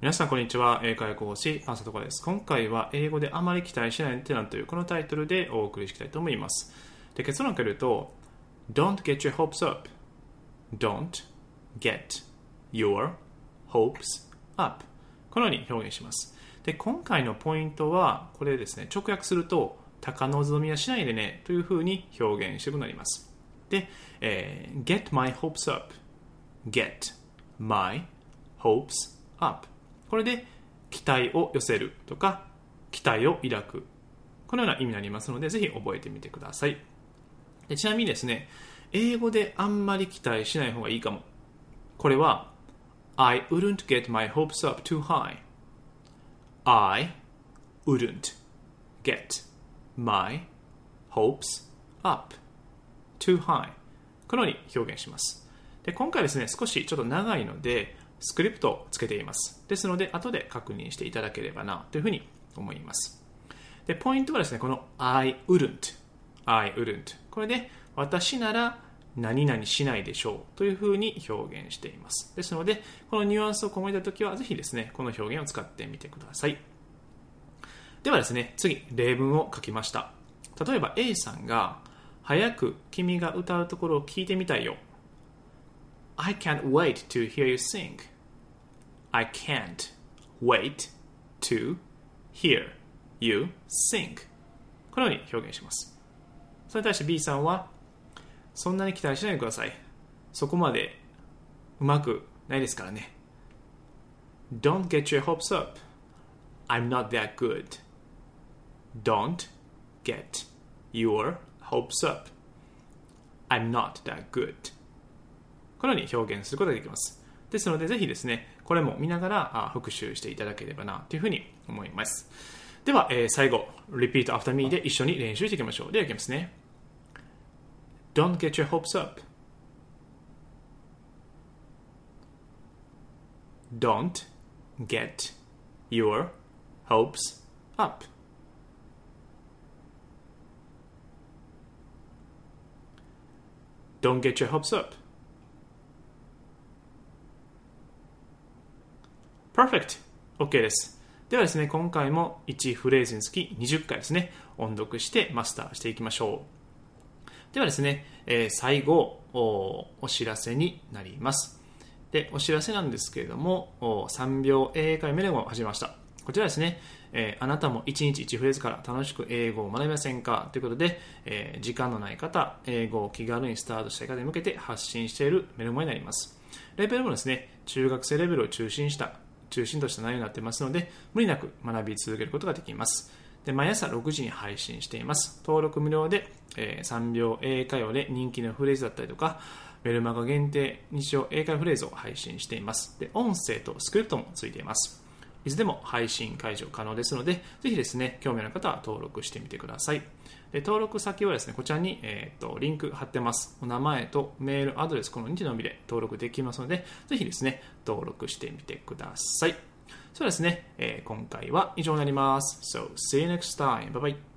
皆さんこんにちは。英会話講師パンサトコです。今回は英語であまり期待しないテナンというこのタイトルでお送りしたいと思います。で結論から言うと Don't get your hopes up. Don't get your hopes up. このように表現します。で今回のポイントはこれですね。直訳すると高望みはしないでねというふうに表現してくなります。で、えー、get my hopes up. get my hopes up. これで期待を寄せるとか期待を抱く。このような意味になりますのでぜひ覚えてみてください。でちなみにですね英語であんまり期待しない方がいいかも。これは I wouldn't get my hopes up too high. I wouldn't get my hopes up too high. このように表現します。で今回ですね少しちょっと長いのでスクリプトをつけています。ですので、後で確認していただければなというふうに思います。で、ポイントはですね、この I wouldn't, I wouldn't。これで、私なら何々しないでしょうというふうに表現しています。ですので、このニュアンスを込めたときは、ぜひですね、この表現を使ってみてください。ではですね、次、例文を書きました。例えば A さんが、早く君が歌うところを聞いてみたいよ I can't wait to hear you sing. I can't wait to hear you sing. このように表現します。それに対して B さんは、そんなに期待しないでください。そこまでうまくないですからね。Don't get your hopes up. I'm not that good. Don't get your hopes up. I'm not that good. このように表現することができます。ですので、ぜひですね、これも見ながら復習していただければなというふうに思います。では、えー、最後、repeat after me で一緒に練習していきましょう。では、いきますね。Don't get your hopes up. Don't get your hopes up. Don't get your hopes up. Perfect! OK です。ではですね、今回も1フレーズにつき20回ですね、音読してマスターしていきましょう。ではですね、えー、最後お、お知らせになります。で、お知らせなんですけれども、3秒英会メレゴを始めました。こちらですね、えー、あなたも1日1フレーズから楽しく英語を学びませんか？ということで、えー、時間のない方、英語を気軽にスタートしたい方に向けて発信しているメルマになります。レベルもですね、中学生レベルを中心した中心とした内容になっていますので、無理なく学び続けることができます。で毎朝6時に配信しています。登録無料で、えー、3秒英会話で人気のフレーズだったりとか、メルマガ限定日常英会話フレーズを配信しています。で、音声とスクリプトもついています。いつでも配信解除可能ですので、ぜひですね、興味のある方は登録してみてください。で登録先はですね、こちらに、えーと、リンク貼ってます。お名前とメール、アドレス、この2時のみで登録できますので、ぜひですね、登録してみてください。そうですね、えー、今回は以上になります。So, see you next time. Bye bye.